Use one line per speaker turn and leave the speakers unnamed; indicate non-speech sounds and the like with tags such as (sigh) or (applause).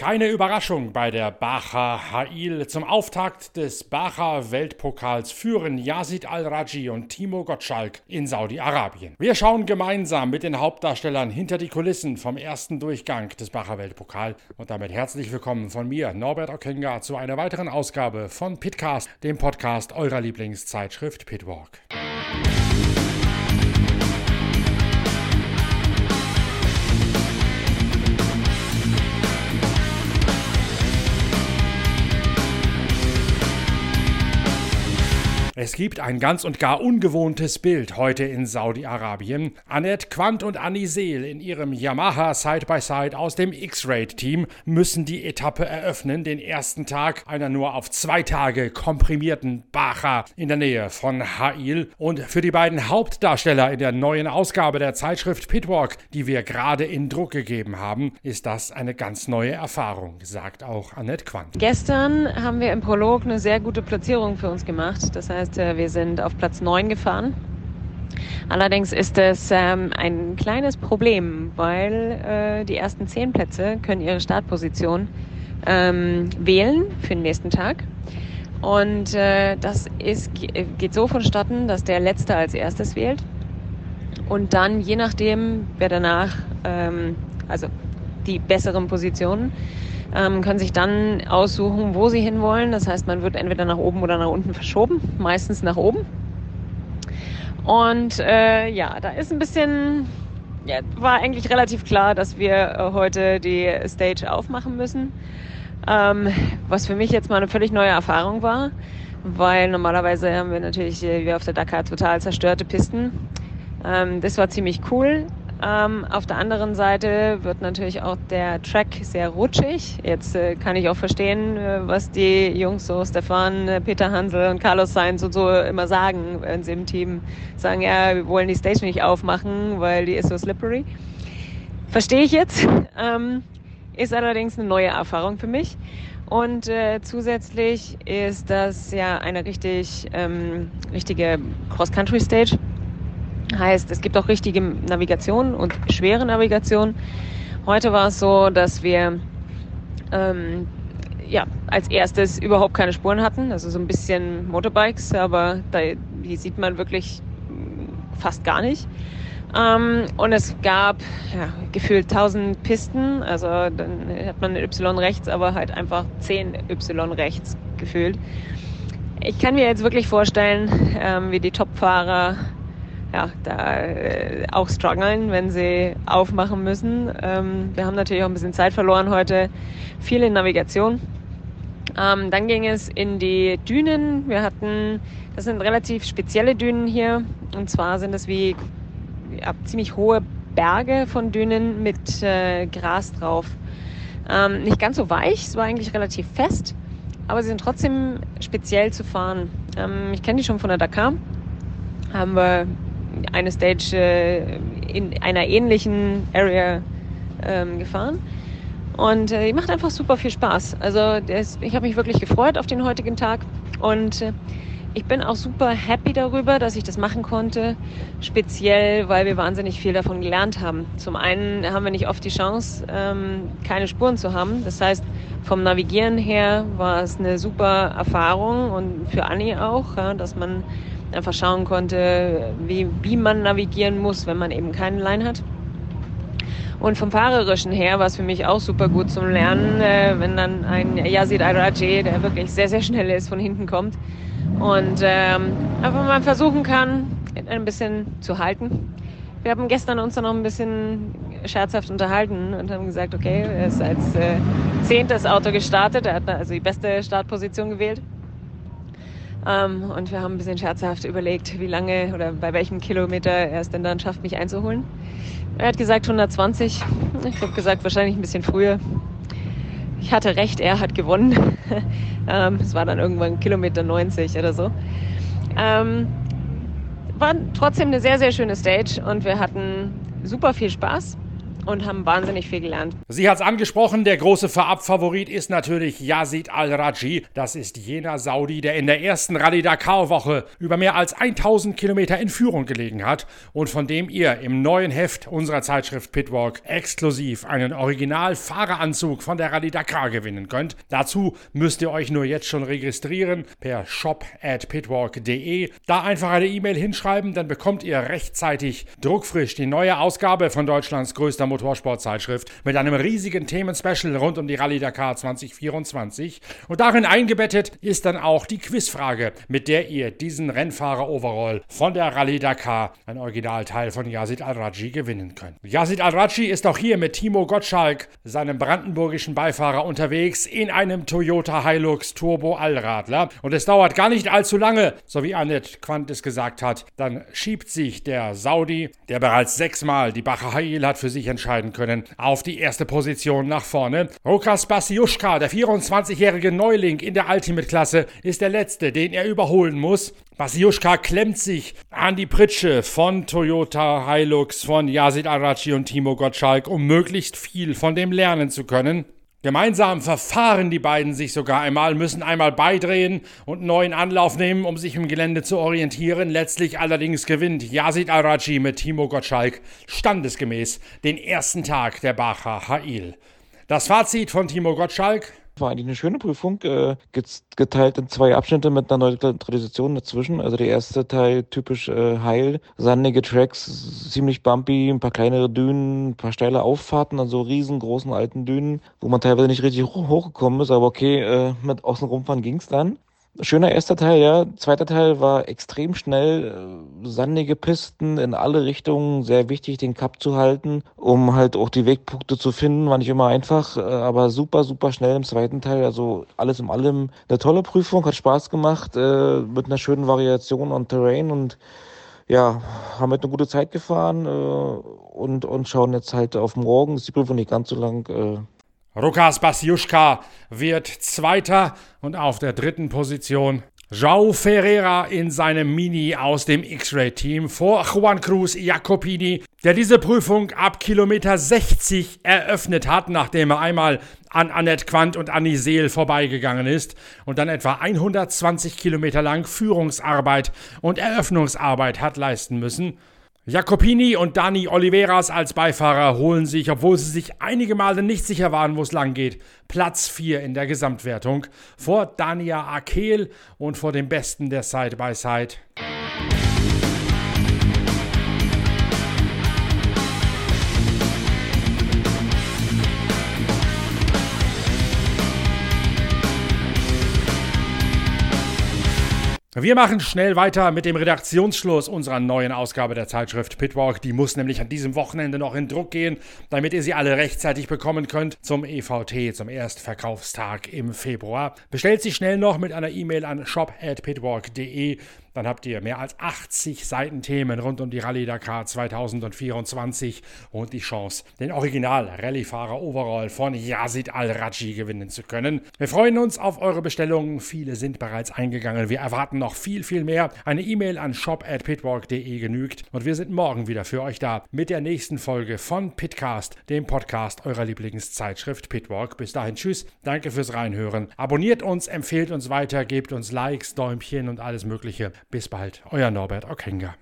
Keine Überraschung bei der Bacha Hail. Zum Auftakt des Bacha Weltpokals führen Yazid Al-Raji und Timo Gottschalk in Saudi-Arabien. Wir schauen gemeinsam mit den Hauptdarstellern hinter die Kulissen vom ersten Durchgang des Bacha Weltpokal und damit herzlich willkommen von mir, Norbert Okenga, zu einer weiteren Ausgabe von Pitcast, dem Podcast eurer Lieblingszeitschrift Pitwalk. Es gibt ein ganz und gar ungewohntes Bild heute in Saudi-Arabien. Annette Quandt und Annie Seel in ihrem Yamaha Side-by-Side -Side aus dem X-Raid-Team müssen die Etappe eröffnen, den ersten Tag einer nur auf zwei Tage komprimierten Bacha in der Nähe von Ha'il. Und für die beiden Hauptdarsteller in der neuen Ausgabe der Zeitschrift Pitwalk, die wir gerade in Druck gegeben haben, ist das eine ganz neue Erfahrung, sagt auch Annette Quandt.
Gestern haben wir im Prolog eine sehr gute Platzierung für uns gemacht. Das heißt, heißt, äh, wir sind auf Platz 9 gefahren. Allerdings ist es ähm, ein kleines Problem, weil äh, die ersten zehn Plätze können ihre Startposition ähm, wählen für den nächsten Tag. Und äh, das ist, geht so vonstatten, dass der Letzte als erstes wählt. Und dann, je nachdem, wer danach, ähm, also die besseren Positionen, ähm, können sich dann aussuchen, wo sie hinwollen. Das heißt, man wird entweder nach oben oder nach unten verschoben, meistens nach oben. Und äh, ja, da ist ein bisschen, ja, war eigentlich relativ klar, dass wir äh, heute die Stage aufmachen müssen. Ähm, was für mich jetzt mal eine völlig neue Erfahrung war, weil normalerweise haben wir natürlich äh, wie auf der Dakar total zerstörte Pisten. Ähm, das war ziemlich cool. Ähm, auf der anderen Seite wird natürlich auch der Track sehr rutschig. Jetzt äh, kann ich auch verstehen, äh, was die Jungs so Stefan, äh, Peter Hansel und Carlos Sainz und so immer sagen, wenn sie im Team sagen, ja, wir wollen die Stage nicht aufmachen, weil die ist so slippery. Verstehe ich jetzt. (laughs) Ähm, ist allerdings eine neue Erfahrung für mich. Und äh, zusätzlich ist das ja eine richtig ähm, richtige Cross-Country-Stage Heißt, es gibt auch richtige Navigation und schwere Navigation. Heute war es so, dass wir ähm, ja, als erstes überhaupt keine Spuren hatten, also so ein bisschen Motorbikes, aber da, die sieht man wirklich fast gar nicht. Ähm, und es gab ja, gefühlt 1000 Pisten, also dann hat man Y rechts, aber halt einfach 10 Y rechts gefühlt. Ich kann mir jetzt wirklich vorstellen, ähm, wie die Top-Fahrer ja, da äh, auch strugglen, wenn sie aufmachen müssen. Ähm, wir haben natürlich auch ein bisschen Zeit verloren heute, viel in Navigation. Ähm, dann ging es in die Dünen. Wir hatten, das sind relativ spezielle Dünen hier. Und zwar sind es wie ja, ziemlich hohe Berge von Dünen mit äh, Gras drauf. Ähm, nicht ganz so weich, es war eigentlich relativ fest, aber sie sind trotzdem speziell zu fahren. Ähm, ich kenne die schon von der Dakar. Haben wir eine Stage äh, in einer ähnlichen Area ähm, gefahren. Und äh, macht einfach super viel Spaß. Also das, ich habe mich wirklich gefreut auf den heutigen Tag. Und äh, ich bin auch super happy darüber, dass ich das machen konnte. Speziell, weil wir wahnsinnig viel davon gelernt haben. Zum einen haben wir nicht oft die Chance, ähm, keine Spuren zu haben. Das heißt, vom Navigieren her war es eine super Erfahrung und für Anni auch, ja, dass man einfach schauen konnte, wie, wie man navigieren muss, wenn man eben keine Line hat. Und vom Fahrerischen her war es für mich auch super gut zum Lernen, äh, wenn dann ein Yazid Al-Rajeh, der wirklich sehr, sehr schnell ist, von hinten kommt und ähm, einfach mal versuchen kann, ein bisschen zu halten. Wir haben gestern uns dann noch ein bisschen scherzhaft unterhalten und haben gesagt, okay, er ist als äh, zehntes Auto gestartet, er hat also die beste Startposition gewählt. Ähm, und wir haben ein bisschen scherzhaft überlegt, wie lange oder bei welchem Kilometer er es denn dann schafft, mich einzuholen. Er hat gesagt 120. Ich habe gesagt, wahrscheinlich ein bisschen früher. Ich hatte recht, er hat gewonnen. (laughs) ähm, es war dann irgendwann Kilometer 90 oder so. Ähm, war trotzdem eine sehr, sehr schöne Stage und wir hatten super viel Spaß. Und haben wahnsinnig viel gelernt.
Sie hat es angesprochen, der große Vorabfavorit ist natürlich Yazid Al-Raji. Das ist jener Saudi, der in der ersten Rallye Dakar-Woche über mehr als 1000 Kilometer in Führung gelegen hat und von dem ihr im neuen Heft unserer Zeitschrift Pitwalk exklusiv einen Original-Fahreranzug von der Rallye Dakar gewinnen könnt. Dazu müsst ihr euch nur jetzt schon registrieren per shop at pitwalk.de. Da einfach eine E-Mail hinschreiben, dann bekommt ihr rechtzeitig druckfrisch die neue Ausgabe von Deutschlands größter Motorsportzeitschrift mit einem riesigen Themenspecial rund um die Rallye Dakar 2024. Und darin eingebettet ist dann auch die Quizfrage, mit der ihr diesen Rennfahrer-Overall von der Rallye Dakar, ein Originalteil von Yazid Al-Raji, gewinnen könnt. Yazid Al-Raji ist auch hier mit Timo Gottschalk, seinem brandenburgischen Beifahrer, unterwegs in einem Toyota Hilux Turbo Allradler. Und es dauert gar nicht allzu lange, so wie Annette Quant es gesagt hat. Dann schiebt sich der Saudi, der bereits sechsmal die Bacher Hail hat für sich entscheiden können, auf die erste Position nach vorne. Rokas Basiushka, der 24-jährige Neuling in der Ultimate-Klasse, ist der letzte, den er überholen muss. Basiushka klemmt sich an die Pritsche von Toyota Hilux, von Yazid Arachi und Timo Gottschalk, um möglichst viel von dem lernen zu können. Gemeinsam verfahren die beiden sich sogar einmal, müssen einmal beidrehen und neuen Anlauf nehmen, um sich im Gelände zu orientieren. Letztlich allerdings gewinnt Yazid Arachi mit Timo Gottschalk standesgemäß den ersten Tag der Bacher Hail. Das Fazit von Timo Gottschalk.
War eigentlich eine schöne Prüfung, äh, geteilt in zwei Abschnitte mit einer Tradition dazwischen. Also der erste Teil typisch äh, heil, sandige Tracks, ziemlich bumpy, ein paar kleinere Dünen, ein paar steile Auffahrten, also riesengroßen alten Dünen, wo man teilweise nicht richtig hochgekommen ist, aber okay, äh, mit Außenrumfahren ging's dann. Schöner erster Teil, ja. Zweiter Teil war extrem schnell, äh, sandige Pisten in alle Richtungen, sehr wichtig, den Cup zu halten, um halt auch die Wegpunkte zu finden, war nicht immer einfach, äh, aber super, super schnell im zweiten Teil. Also alles in allem eine tolle Prüfung, hat Spaß gemacht, äh, mit einer schönen Variation on Terrain und ja, haben halt eine gute Zeit gefahren und, und schauen jetzt halt auf morgen. Ist die Prüfung nicht ganz so lang.
Rukas Basiuschka wird Zweiter und auf der dritten Position João Ferreira in seinem Mini aus dem X-Ray-Team vor Juan Cruz Jacopini, der diese Prüfung ab Kilometer 60 eröffnet hat, nachdem er einmal an Annette Quandt und Annie Seel vorbeigegangen ist und dann etwa 120 Kilometer lang Führungsarbeit und Eröffnungsarbeit hat leisten müssen. Jacopini und Dani Oliveras als Beifahrer holen sich, obwohl sie sich einige Male nicht sicher waren, wo es lang geht, Platz 4 in der Gesamtwertung vor Dania Akel und vor dem Besten der Side-by-Side. -Side. Wir machen schnell weiter mit dem Redaktionsschluss unserer neuen Ausgabe der Zeitschrift Pitwalk. Die muss nämlich an diesem Wochenende noch in Druck gehen, damit ihr sie alle rechtzeitig bekommen könnt zum EVT, zum Erstverkaufstag im Februar. Bestellt sie schnell noch mit einer E-Mail an shop@pitwalk.de. Dann habt ihr mehr als 80 Seiten Themen rund um die Rallye Dakar 2024 und die Chance, den Original Rallyefahrer Overall von Yazid Al-Raji gewinnen zu können. Wir freuen uns auf eure Bestellungen. Viele sind bereits eingegangen. Wir erwarten noch viel, viel mehr. Eine E-Mail an shop@pitwalk.de genügt und wir sind morgen wieder für euch da mit der nächsten Folge von Pitcast, dem Podcast eurer Lieblingszeitschrift Pitwalk. Bis dahin, tschüss. Danke fürs Reinhören. Abonniert uns, empfehlt uns weiter, gebt uns Likes, Däumchen und alles Mögliche. Bis bald, euer Norbert Okenga.